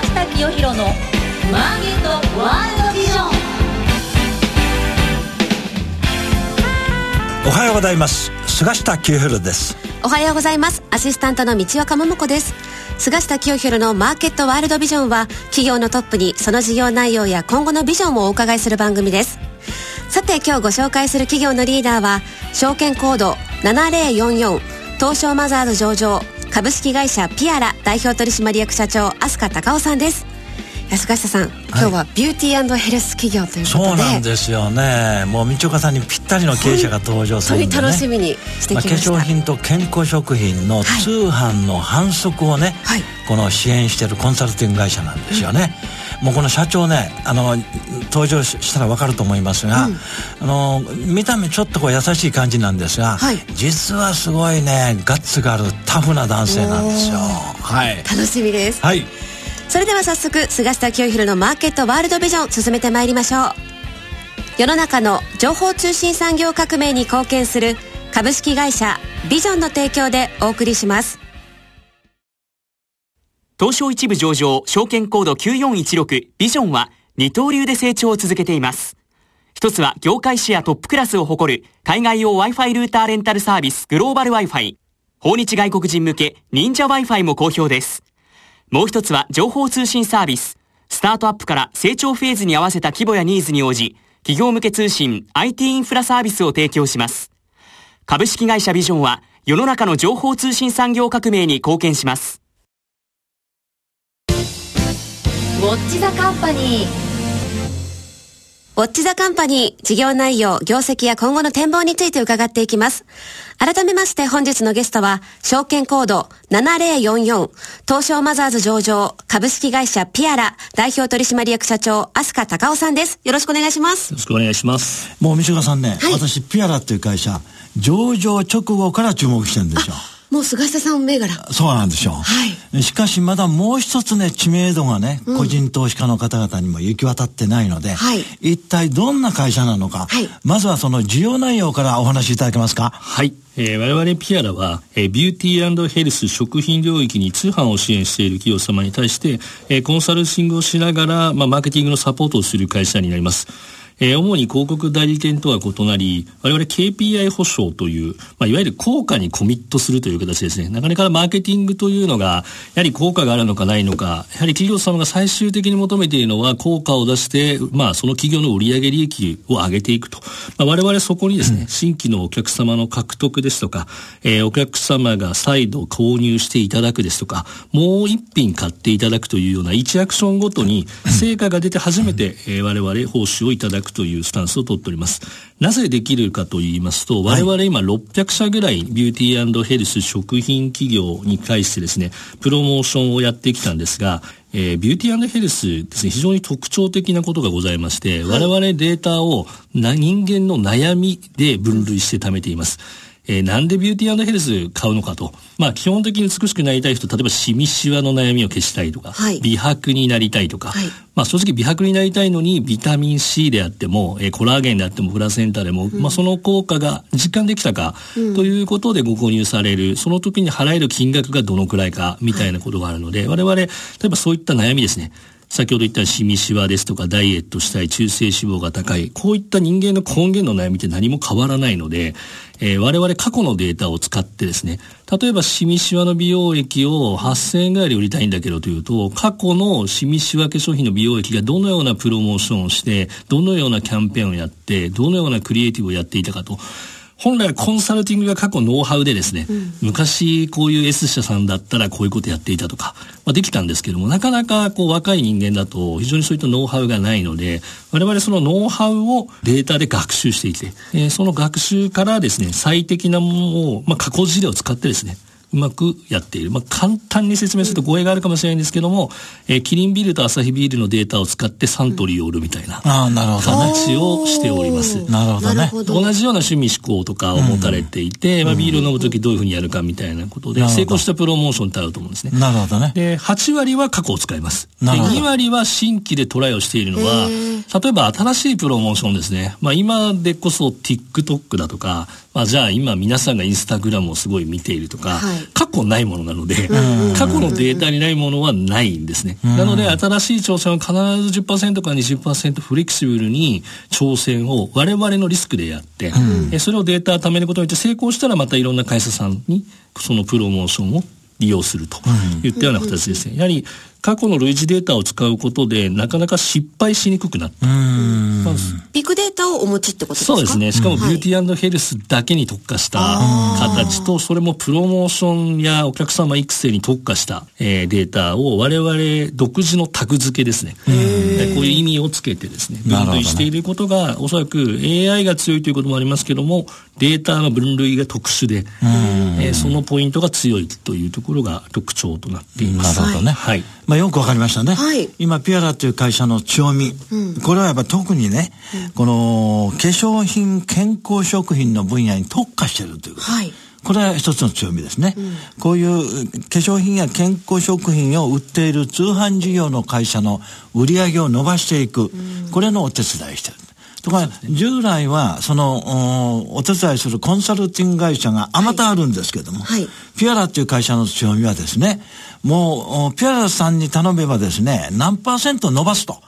下清弘のマーケットワールドビジョン。おはようございます。菅下清弘です。おはようございます。アシスタントの道若桃子です。菅下清弘のマーケットワールドビジョンは企業のトップにその事業内容や今後のビジョンをお伺いする番組です。さて今日ご紹介する企業のリーダーは証券コード7044東証マザーズ上場。株式会社ピアラ代表取締役社長飛鳥隆夫さんです。安下さん、今日はビューティーヘルス企業ということで。そうなんですよね。もう道岡さんにぴったりの経営者が登場するんで、ね、本当に楽しみにしてきました、まあ、化粧品と健康食品の通販の反則をね、はい、この支援しているコンサルティング会社なんですよね、うん、もうこの社長ねあの登場したら分かると思いますが、うん、あの見た目ちょっとこう優しい感じなんですが、はい、実はすごいねガッツがあるタフな男性なんですよ。はい。楽しみです。はいそれでは早速菅下清弘のマーケットワールドビジョン進めてまいりましょう。世の中の情報通信産業革命に貢献する株式会社ビジョンの提供でお送りします。東証一部上場証券コード9416ビジョンは二刀流で成長を続けています。一つは業界シェアトップクラスを誇る海外用 Wi-Fi ルーターレンタルサービスグローバル Wi-Fi 訪日外国人向け忍者 Wi-Fi も好評です。もう一つは情報通信サービス。スタートアップから成長フェーズに合わせた規模やニーズに応じ、企業向け通信 IT インフラサービスを提供します。株式会社ビジョンは世の中の情報通信産業革命に貢献します。ウォッチザカンパニー。ウォッチザカンパニー、事業内容、業績や今後の展望について伺っていきます。改めまして本日のゲストは、証券コード7044、東証マザーズ上場、株式会社ピアラ、代表取締役社長、飛鳥隆夫さんです。よろしくお願いします。よろしくお願いします。もう、三島さんね、はい、私、ピアラっていう会社、上場直後から注目してるんですよ。もう菅下さん銘柄。そうなんですよ、はい、しかしまだもう一つね知名度がね、うん、個人投資家の方々にも行き渡ってないので、はい、一体どんな会社なのか、はい、まずはその事業内容からお話しいただけますか？はい。えー、我々ピアラは、えー、ビューティーヘルス食品領域に通販を支援している企業様に対して、えー、コンサルティングをしながら、まあ、マーケティングのサポートをする会社になります。えー、主に広告代理店とは異なり、我々 KPI 保証という、まあ、いわゆる効果にコミットするという形ですね。なかなかマーケティングというのが、やはり効果があるのかないのか、やはり企業様が最終的に求めているのは効果を出して、まあ、その企業の売上利益を上げていくと。まあ、我々そこにですね、新規のお客様の獲得ですとか、えー、お客様が再度購入していただくですとか、もう一品買っていただくというような1アクションごとに成果が出て初めて、えー、我々報酬をいただくというスタンスを取っております。なぜできるかと言いますと、我々今600社ぐらいビューティーヘルス食品企業に対してですね、プロモーションをやってきたんですが、えー、ビューティーヘルスですね、非常に特徴的なことがございまして、我々データをな人間の悩みで分類して貯めています。えー、なんでビューティーヘルス買うのかと。まあ、基本的に美しくなりたい人、例えばシミシワの悩みを消したいとか、はい、美白になりたいとか、はい、まあ、正直美白になりたいのに、ビタミン C であっても、えー、コラーゲンであっても、プラセンタでも、うん、まあ、その効果が実感できたか、ということでご購入される、その時に払える金額がどのくらいか、みたいなことがあるので、はい、我々、例えばそういった悩みですね。先ほど言ったシミシワですとかダイエットしたい中性脂肪が高いこういった人間の根源の悩みって何も変わらないので、えー、我々過去のデータを使ってですね例えばシミシワの美容液を8000円ぐらいで売りたいんだけどというと過去のシミシワ化粧品の美容液がどのようなプロモーションをしてどのようなキャンペーンをやってどのようなクリエイティブをやっていたかと。本来はコンサルティングが過去ノウハウでですね、うん、昔こういう S 社さんだったらこういうことやっていたとか、まあ、できたんですけども、なかなかこう若い人間だと非常にそういったノウハウがないので、我々そのノウハウをデータで学習していて、えー、その学習からですね、最適なものを、まあ、加工事例を使ってですね、うまくやっている。まあ、簡単に説明すると語弊があるかもしれないんですけども、えー、キリンビールとアサヒビールのデータを使ってサントリーを売るみたいな形をしております。なるほどね。同じような趣味思考とかを持たれていて、うん、まあ、ビールを飲むときどういうふうにやるかみたいなことで、成功したプロモーションってあると思うんですね。なるほどね。で、8割は過去を使います。で、2割は新規でトライをしているのは、例えば新しいプロモーションですね。まあ、今でこそ TikTok だとか、まあ、じゃあ今皆さんがインスタグラムをすごい見ているとか、はい、過去ないものなので、過去のデータにないものはないんですね。なので、新しい挑戦は必ず10%から20%フレキシブルに挑戦を我々のリスクでやって、えそれをデータを貯めることによって成功したらまたいろんな会社さんにそのプロモーションを利用するといったような形ですね。やはり過去の類似データを使うことでなかなか失敗しにくくなった。ビッグデータをお持ちってことですか？そうですね。しかもビューティーヘルスだけに特化した形と、それもプロモーションやお客様育成に特化した、えー、データを我々独自のタグ付けですね。こういう意味をつけてですね、分類していることが、おそらく AI が強いということもありますけども、データの分類が特殊で、えー、そのポイントが強いというところが特徴となっています。なるほどね。はい。まあ、よくわかりましたね。はい、今、ピアラという会社の強み、うん、これはやっぱ特にね、うん、この化粧品、健康食品の分野に特化しているということ。はいこれは一つの強みですね、うん、こういう化粧品や健康食品を売っている通販事業の会社の売り上げを伸ばしていく、うん、これのお手伝いしてる。とか、従来は、そのお、お手伝いするコンサルティング会社があまたあるんですけども、はい、ピュアラっていう会社の強みはですね、もう、ピュアラさんに頼めばですね、何パーセント伸ばすと。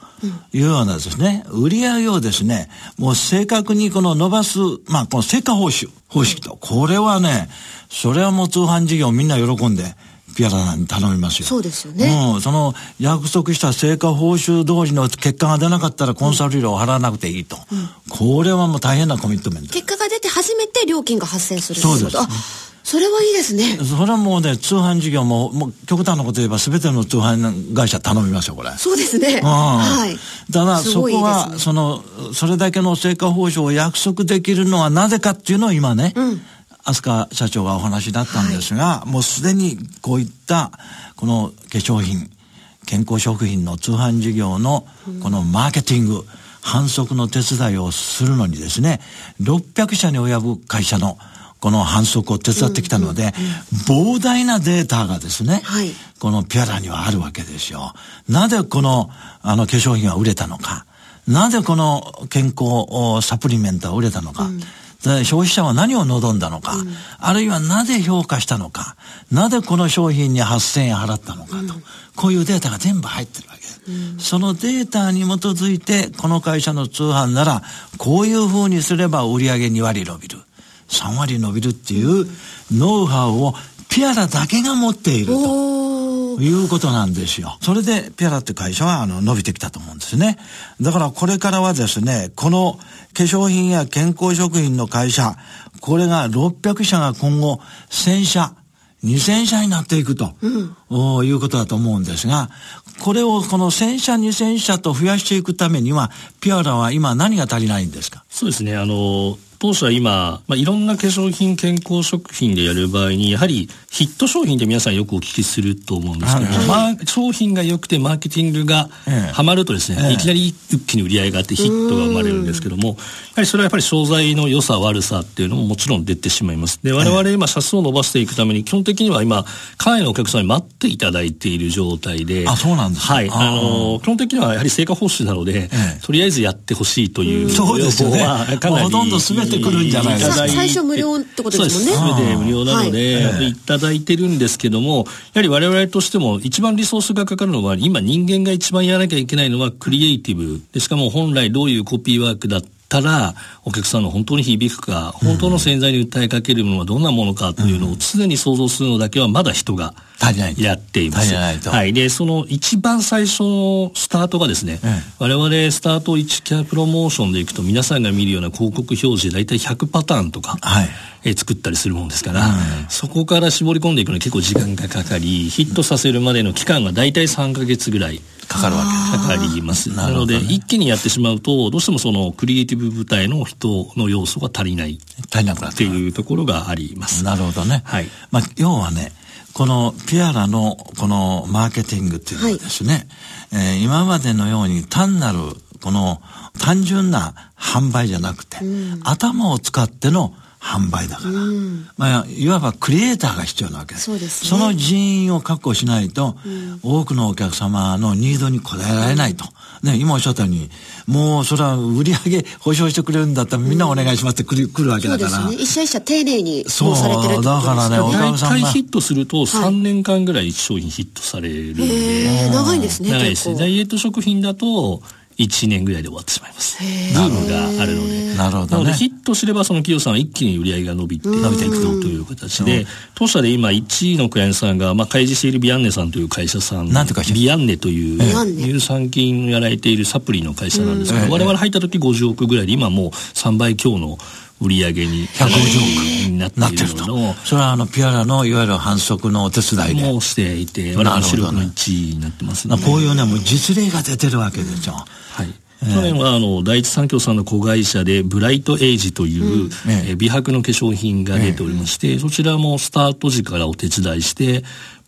いうようなですね、売り上げをですね、もう正確にこの伸ばす、まあこの成果報酬方式と、これはね、それはもう通販事業みんな喜んで、ピアラに頼みますよ。そうですよね。うん、その約束した成果報酬通りの結果が出なかったらコンサル料を払わなくていいと。うん、これはもう大変なコミットメント。結果が出て初めて料金が発生するそうです。それはいいですね。それはもうね、通販事業も、もう極端なこと言えば全ての通販会社頼みますよ、これ。そうですね。はい。だから、そこは、ね、その、それだけの成果報酬を約束できるのはなぜかっていうのを今ね、うん飛鳥社長がお話だったんですが、はい、もうすでにこういったこの化粧品健康食品の通販事業のこのマーケティング、反則の手伝いをするのにですね600社に及ぶ会社のこの反則を手伝ってきたので、膨大なデータがですね、はい、このピアラにはあるわけですよ。なぜこのあの化粧品は売れたのか。なぜこの健康サプリメントは売れたのか。うん消費者は何を望んだのか、うん、あるいはなぜ評価したのか、なぜこの商品に8000円払ったのかと、うん、こういうデータが全部入ってるわけです。うん、そのデータに基づいて、この会社の通販なら、こういうふうにすれば売上2割伸びる、3割伸びるっていうノウハウをピアラだけが持っていると。いうことなんですよ。それで、ピアラって会社は、あの、伸びてきたと思うんですね。だから、これからはですね、この化粧品や健康食品の会社、これが600社が今後、1000社、2000社になっていくと、うん、いうことだと思うんですが、これをこの1000社、2000社と増やしていくためには、ピアラは今何が足りないんですか？そうですね。あの、当社は今、まあ、いろんな化粧品、健康食品でやる場合に、やはりヒット商品って皆さんよくお聞きすると思うんですけども、はい、まあ、商品が良くてマーケティングがはまるとですね、ええ、いきなり一気に売り上げがあってヒットが生まれるんですけども、やはりそれはやっぱり商材の良さ悪さっていうのももちろん出てしまいます。で、我々今社数を伸ばしていくために、基本的には今、海外のお客様に待っていただいている状態で、あ、そうなんですはい。あの、基本的にはやはり成果報酬なので、え、とりあえずやってほしいというそうですよね。かなりほとんど全てくるんじゃないですか。最初無料ってことですもんね。そうです。無料なので、はい、いただいてるんですけども、やはり我々としても一番リソースがかかるのは、今人間が一番やらなきゃいけないのはクリエイティブ。でしかも本来どういうコピーワークだったら、お客さんの本当に響くか、本当の潜在に訴えかけるものはどんなものかというのを常に想像するのだけはまだ人がやっています。はい。で、その一番最初のスタートがですね、我々スタート1キャプロモーションでいくと皆さんが見るような広告表示大体100パターンとか、はい、え作ったりするもんですから、そこから絞り込んでいくのに結構時間がかかり、ヒットさせるまでの期間が大体3か月ぐらい。かかるわけかかります。なので、一気にやってしまうと、どうしてもそのクリエイティブ部隊の人の要素が足りない。足りなくなっていうところがあります。なるほどね。はい。まあ、要はね、このピアラのこのマーケティングっていうのはですね、はい、えー、今までのように単なるこの単純な販売じゃなくて、うん、頭を使っての販売だから、まあ、いわばクリエイターが必要なわけ。ですそうですね。その人員を確保しないと、多くのお客様のニードに応えられないと、ね、今おっしゃったようにもうそれは売り上げ保証してくれるんだったらみんなお願いしますって来る,、来るわけそうだから。ですね。一社一社丁寧にそう。されてるってことですだからねおね客さんが大体ヒットすると3年間ぐらい商品ヒットされるんで、へー長いんですね長いです結構。ダイエット食品だと1年ぐらいで終わってしまいます。ブー。ムがあるので。なるほどね。なのでヒットすればその企業さんは一気に売り上げが伸びて伸びていくという形で当社で今1位のクライアントさんが、まあ、開示しているビアンネさんという会社さんなんて会社ビアンネという乳酸菌をやられているサプリの会社なんですけど、我々入った時50億ぐらいで今もう3倍強の売り上げに150億になっているのをそれはあのピュアラのいわゆる反則のお手伝いで。もしていて、我々主力の1位になってますね。こういうねもう実例が出てるわけですよ、はい。去年はあの第一三共さんの子会社でブライトエイジという、え美白の化粧品が出ておりまして、そちらもスタート時からお手伝いして、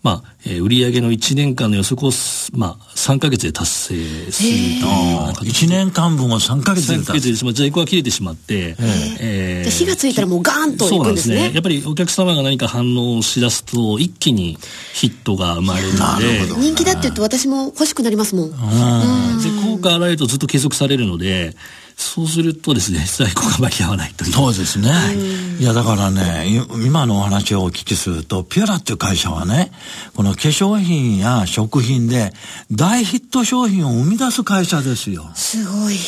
まあ、えー売上の1年間の予測をす、まあ、3ヶ月で達成するというような形1年間分を3ヶ月で3ヶ月でまあ在庫が切れてしまって、えで火がついたらもうガーンとそいうくんですね。なんですね。やっぱりお客様が何か反応しだすと、一気にヒットが生まれるので、人気だって言うと私も欲しくなりますもん。で効果が現れるとずっと継続されるのでそうするとですね在庫が間に合わないというそうですね。いや、だからね、い今のお話をお聞きすると、ピュアラっていう会社はね、この化粧品や食品で大ヒット商品を生み出す会社ですよ。すごいえ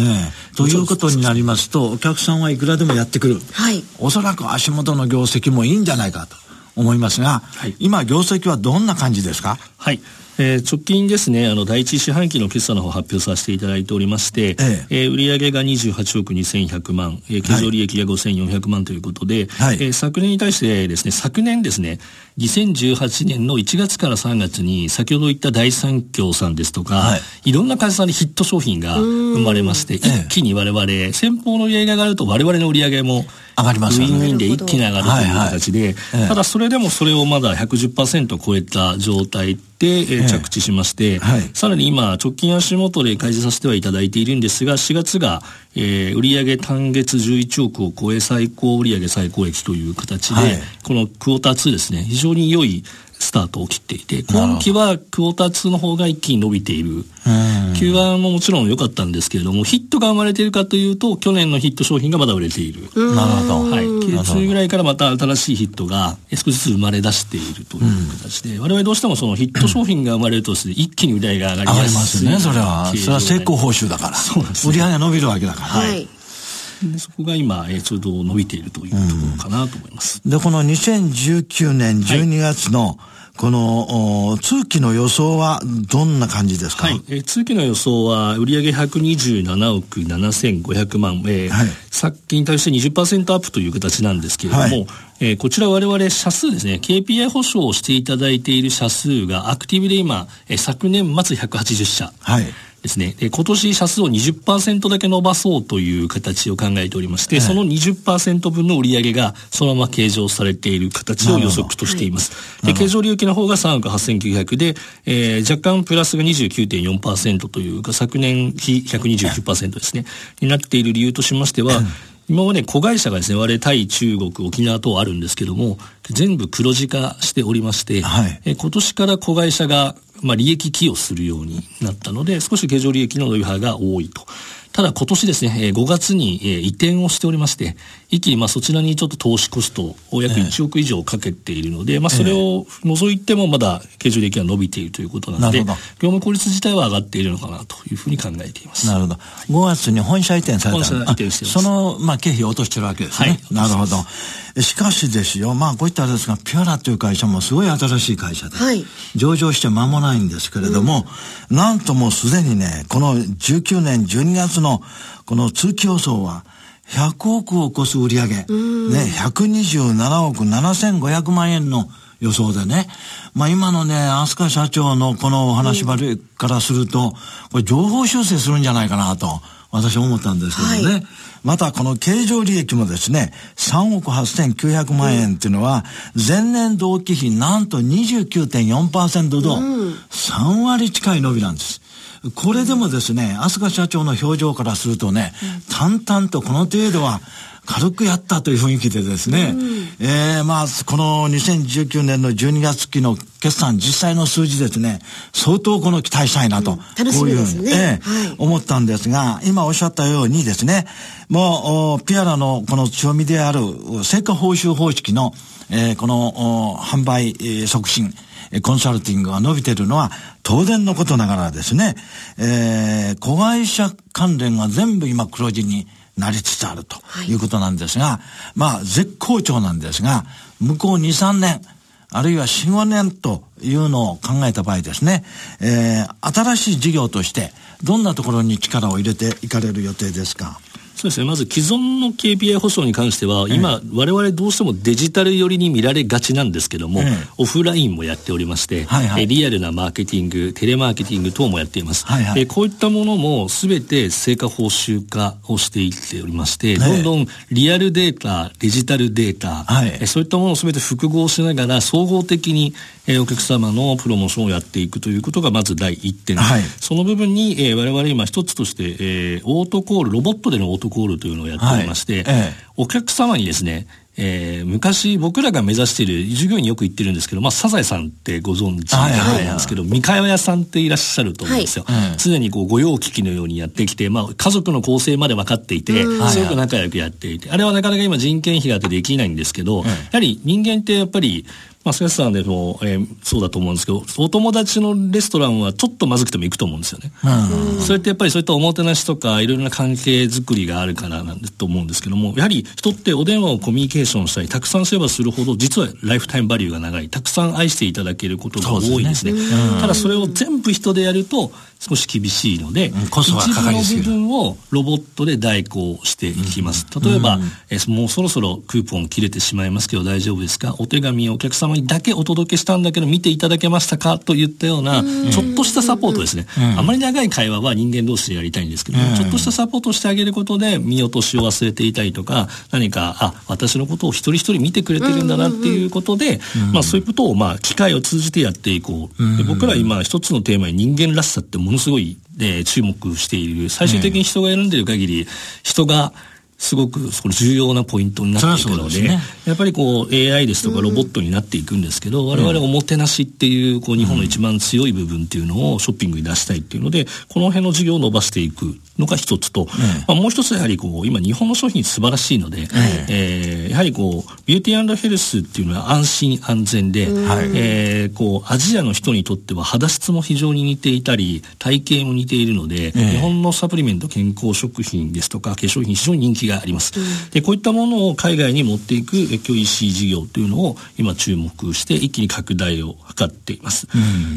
えということになりますと、お客さんはいくらでもやってくる。はいおそらく足元の業績もいいんじゃないかと思いますが、はい今業績はどんな感じですか？はい。えー直近ですね、あの、第一四半期の決算の方発表させていただいておりまして、ええ。ー売上が28億2100万、えー経常利益が5400万ということで、はい。えー昨年に対してですね、昨年ですね、2018年の1月から3月に、先ほど言った第三共さんですとか、はい。い、ろんな会社さんでヒット商品が生まれまして、一気に我々、先方の売上が上がると我々の売上も上がりますよね。ウィンウィンで一気に上がるという形で、はいはい。ええただそれでもそれをまだ110%超えた状態で、えーえ着地しまして、はい。さらに今直近足元で開示させてはいただいているんですが4月が、えー売上単月11億を超え最高売上最高益という形で、はい。このクォーター2ですね。非常に良いスタートを切っていて今期はクォーター2の方が一気に伸びている。Q1 ももちろん良かったんですけれどもヒットが生まれているかというと去年のヒット商品がまだ売れている。なるほど。はい、なるほど。Q2 ぐらいからまた新しいヒットが少しずつ生まれ出しているという形で、我々どうしてもそのヒット商品が生まれると一気に売り上げが上がり上がやすいりますね、それは。それは成功報酬だから。そうなんですね売り上げが伸びるわけだから。はい。でそこが今、えーちょうど伸びているというところかなと思います。で、この2019年12月の、この、お通期の予想はどんな感じですか？はい、えー通期の予想は売上127億7500万、えーはい。さっきに対して20%アップという形なんですけれども、はい。えーこちら我々社数ですね KPI 保証をしていただいている社数がアクティブで今、えー昨年末180社。はい。ですね。で今年社数を20%だけ伸ばそうという形を考えておりまして、その20%分の売上がそのまま計上されている形を予測としています。で、経常利益の方が3億8900で、えー若干プラスが29.4%というか、昨年比129%ですね、になっている理由としましては、今まで子会社がですね、我々対中国、沖縄等あるんですけども、全部黒字化しておりまして、はい。えー今年から子会社が、まあ、利益寄与するようになったので、少し経常利益の伸び幅が多いと。ただ今年ですね、えー5月に、えー移転をしておりまして、一気にまあそちらにちょっと投資コストを約1億以上かけているので、まあそれを除いてもまだ経常利益が伸びているということなので、業務効率自体は上がっているのかなというふうに考えています。なるほど。5月に本社移転された本社移転してますあその、まあ、経費を落としてるわけですね。はいなるほど。しかしですよ、まあ、こういったあれですが、ピュアラという会社もすごい新しい会社で、はい。上場して間もないんですけれども、なんともうすでにね、この19年12月のこの通期予想は、100億を超す売り上げ、ね、127億7500万円の予想でね、まあ今のね、飛鳥社長のこのお話ばりからすると、これ情報修正するんじゃないかなと、私は思ったんですけどね。はい。またこの経常利益もですね、3億8900万円っていうのは、前年同期比なんと29.4%と、3割近い伸びなんです。これでもですね、飛鳥社長の表情からするとね、淡々とこの程度は軽くやったという雰囲気でですね、うん、えー、まあ、この2019年の12月期の決算実際の数字ですね、相当この期待したいなと、うん、こういうふうに、えーはい、思ったんですが、今おっしゃったようにですね、もう、ピアラのこの強みである成果報酬方式の、えー、この販売、えー、促進、コンサルティングが伸びているのは当然のことながらですね、えー、子会社関連が全部今黒字になりつつあるとい。うことなんですが、はい、まあ絶好調なんですが、向こう2、3年、あるいは4、5年というのを考えた場合ですね、えー、新しい事業として、どんなところに力を入れていかれる予定ですか？そうですね。まず既存の KPI 保証に関しては、今、我々どうしてもデジタル寄りに見られがちなんですけども、オフラインもやっておりまして、はいはい、リアルなマーケティング、テレマーケティング等もやっています。はいはい、こういったものも全て成果報酬化をしていっておりまして、どんどんリアルデータ、デジタルデータ、はい、そういったものを全て複合しながら総合的にお客様のプロモーションをやっていくということがまず第一点。はい、その部分に、えー、我々今一つとして、えー、オートコール、ロボットでのオートコールというのをやっておりまして、はい。ええ、お客様にですね、えー、昔僕らが目指している従業員によく言ってるんですけど、まあ、サザエさんってご存知なんですけど、三河屋さんっていらっしゃると思うんですよ。はい、常にこう御用聞きのようにやってきて、まあ、家族の構成まで分かっていて、すごく仲良くやっていて、あれはなかなか今人件費があってできないんですけど、やはり人間ってやっぱり、まあ、スさんでも、えー、そうだと思うんですけど、お友達のレストランはちょっとまずくても行くと思うんですよね。うん、それってやっぱりそういったおもてなしとか、いろいろな関係づくりがあるからなんだと思うんですけども、やはり人ってお電話をコミュニケーションしたり、たくさんすればするほど、実はライフタイムバリューが長い、たくさん愛していただけることが多いですね。すね。ただそれを全部人でやると、少し厳しいので、うん、一部の部分をロボットで代行していきます。例えば、うん、えもうそろそろクーポン切れてしまいますけど大丈夫ですか？お手紙をお客様にだけお届けしたんだけど見ていただけましたかといったような、ちょっとしたサポートですね。あまり長い会話は人間同士でやりたいんですけどちょっとしたサポートをしてあげることで見落としを忘れていたりとか、何か、あ、私のことを一人一人見てくれてるんだなっていうことで、まあそういうことをまあ機会を通じてやっていこう。で僕ら今一つのテーマに人間らしさってものすごい、えー、注目している。最終的に人が選んでる限り、人がすごくそ重要なポイントになっていくので、ね、やっぱりこう AI ですとかロボットになっていくんですけど、うん、我々おもてなしっていうこう日本の一番強い部分っていうのをショッピングに出したいっていうので、この辺の事業を伸ばしていくのが一つと、うん、まあ、もう一つやはりこう今日本の商品素晴らしいので、うん、えー、やはりこうビューティーヘルスっていうのは安心安全で、うん、えー、こうアジアの人にとっては肌質も非常に似ていたり体型も似ているので、日本のサプリメント健康食品ですとか化粧品非常に人気があります。でこういったものを海外に持っていく教育 EC 事業というのを今注目して一気に拡大を図っています。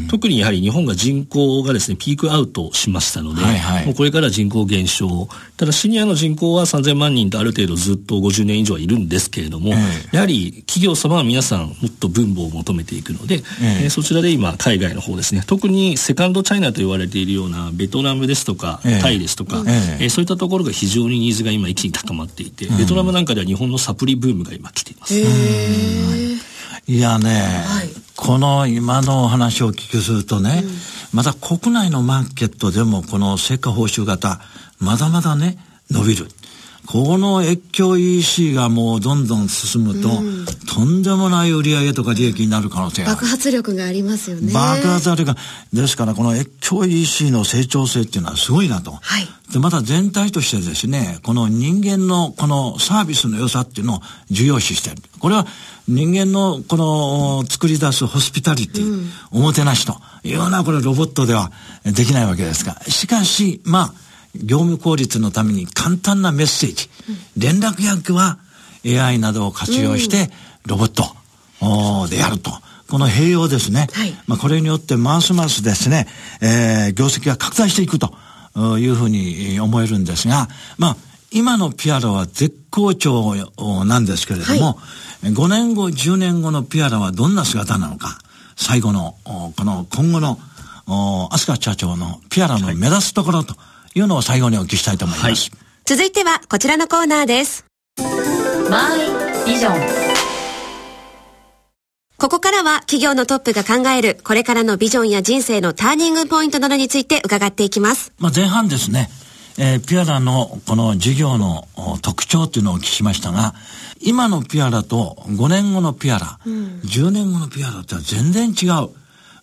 特にやはり日本が人口がですねピークアウトしましたので、はいはい、もうこれから人口減少。ただシニアの人口は3000万人とある程度ずっと50年以上はいるんですけれども、やはり企業様は皆さんもっと分母を求めていくので、えー、そちらで今海外の方ですね、特にセカンドチャイナと言われているようなベトナムですとか、タイですとか、えー、そういったところが非常にニーズが今一気に高まっていて、ベトナムなんかでは日本のサプリブームが今来ています。い。やね、はい、この今のお話をお聞きするとね、うん、また国内のマーケットでもこの成果報酬型、まだまだね、伸びる。この越境 EC がもうどんどん進むと、うん、とんでもない売上とか利益になる可能性が爆発力がありますよね。爆発力が。ですからこの越境 EC の成長性っていうのはすごいなと。はい。で、また全体としてですね、この人間のこのサービスの良さっていうのを重要視してる。これは人間のこの作り出すホスピタリティ、うん、おもてなしというようなこれロボットではできないわけですが、しかし、まあ、業務効率のために簡単なメッセージ、連絡役は AI などを活用してロボットでやると。この併用ですね。はい、まあこれによってますますですね、えー、業績が拡大していくというふうに思えるんですが、まあ今のピアラは絶好調なんですけれども、はい、5年後、10年後のピアラはどんな姿なのか、最後の、この今後の、飛鳥社長のピアラの目指すところと、はいいうのを最後にお聞きしたいと思います。はい、続いてはこちらのコーナーです。マイビジョン。ここからは企業のトップが考えるこれからのビジョンや人生のターニングポイントなどについて伺っていきます。まあ前半ですね。えー、ピアラのこの事業の特徴というのをお聞きしましたが、今のピアラと5年後のピアラ、うん、10年後のピアラって全然違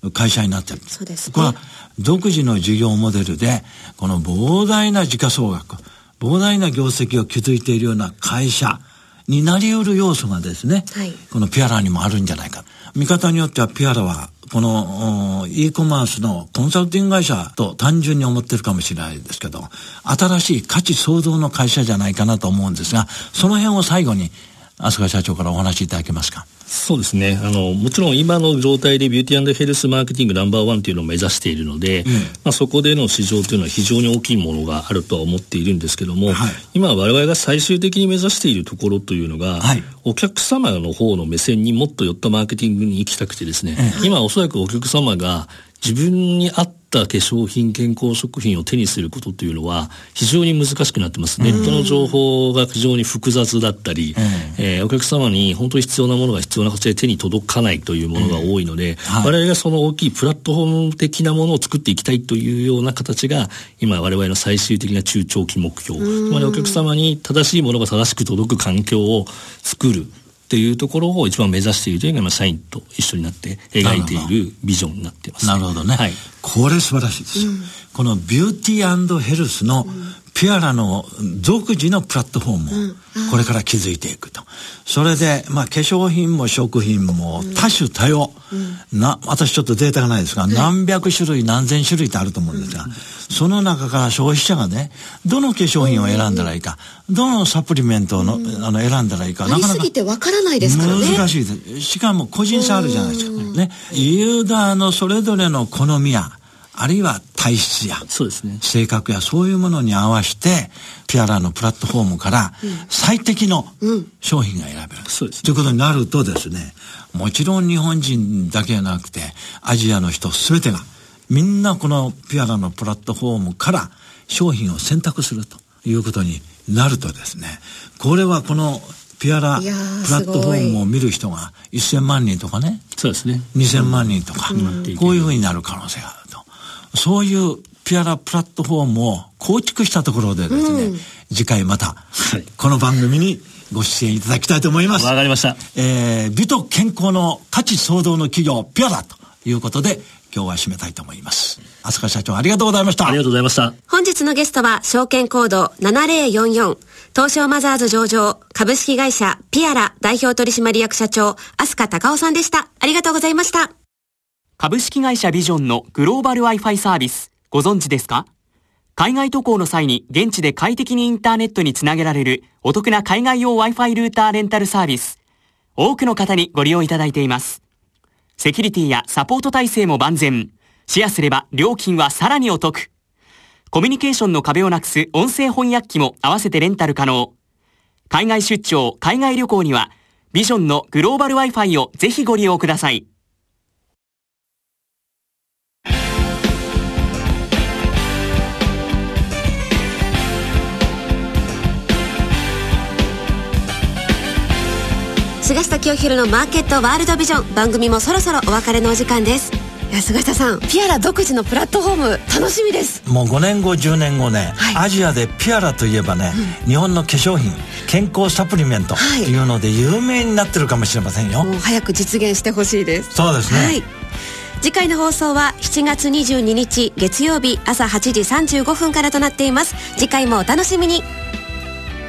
う会社になってる。そうです、ね、これは独自の事業モデルで、この膨大な時価総額、膨大な業績を築いているような会社になり得る要素がですね、はい、このピアラにもあるんじゃないか。見方によってはピアラはこの e コマースのコンサルティング会社と単純に思ってるかもしれないですけど、新しい価値創造の会社じゃないかなと思うんですが、その辺を最後に、飛鳥社長からお話しいただけますか？そうですね。あのもちろん今の状態でビューティーヘルスマーケティングナンバーワンというのを目指しているので、うん、まあ、そこでの市場というのは非常に大きいものがあるとは思っているんですけども、はい、今我々が最終的に目指しているところというのが、はい、お客様の方の目線にもっと寄ったマーケティングに行きたくてですね、今おそらくお客様が自分に合った化粧品、健康食品を手にすることというのは非常に難しくなってます。ネットの情報が非常に複雑だったり、えー、お客様に本当に必要なものが必要な形で手に届かないというものが多いので、はい、我々がその大きいプラットフォーム的なものを作っていきたいというような形が今我々の最終的な中長期目標。つまりお客様に正しいものが正しく届く環境を作る。っていうところを一番目指しているというのが、社員と一緒になって描いているビジョンになっています、ね、なるほどね。はい、これ素晴らしいですよ。うん、このビューティーヘルスのピアラの独自のプラットフォームをこれから築いていくと。それで、まあ、化粧品も食品も多種多様。な、私ちょっとデータがないですが、何百種類何千種類ってあると思うんですが、その中から消費者がね、どの化粧品を選んだらいいか、どのサプリメントの、あの、選んだらいいか、なかなか。すぎてわからないですからね。難しいです。しかも個人差あるじゃないですか。ね。ユーザーのそれぞれの好みや、あるいは体質や、そうですね。性格やそういうものに合わせて、ピアラのプラットフォームから最適の商品が選べる。そうです、ということになるとですね、もちろん日本人だけじゃなくて、アジアの人すべてが、みんなこのピアラのプラットフォームから商品を選択するということになるとですね、これはこのピアラプラットフォームを見る人が1000万人とかね、そうですね。2000万人とか、こういうふうになる可能性がある。そういうピアラプラットフォームを構築したところでですね、うん、次回また、この番組にご出演いただきたいと思います。わかりました。えー、美と健康の価値創造の企業、ピアラということで、今日は締めたいと思います。飛鳥社長ありがとうございました。ありがとうございました。本日のゲストは、証券コード7044、東証マザーズ上場、株式会社ピアラ代表取締役社長、飛鳥隆夫さんでした。ありがとうございました。株式会社ビジョンのグローバル Wi-Fi サービス、ご存知ですか？海外渡航の際に現地で快適にインターネットにつなげられるお得な海外用 Wi-Fi ルーターレンタルサービス。多くの方にご利用いただいています。セキュリティやサポート体制も万全。シェアすれば料金はさらにお得。コミュニケーションの壁をなくす音声翻訳機も合わせてレンタル可能。海外出張、海外旅行には、ビジョンのグローバル Wi-Fi をぜひご利用ください。菅下清弘のマーケットワールドビジョン。番組もそろそろお別れのお時間です。いや菅下さんピアラ独自のプラットフォーム楽しみです。もう5年後10年後ね、はい、アジアでピアラといえばね、うん、日本の化粧品健康サプリメントとい。うので有名になってるかもしれませんよ、もう早く実現してほしいです。そうですね、はい。次回の放送は7月22日月曜日朝8時35分からとなっています。次回もお楽しみに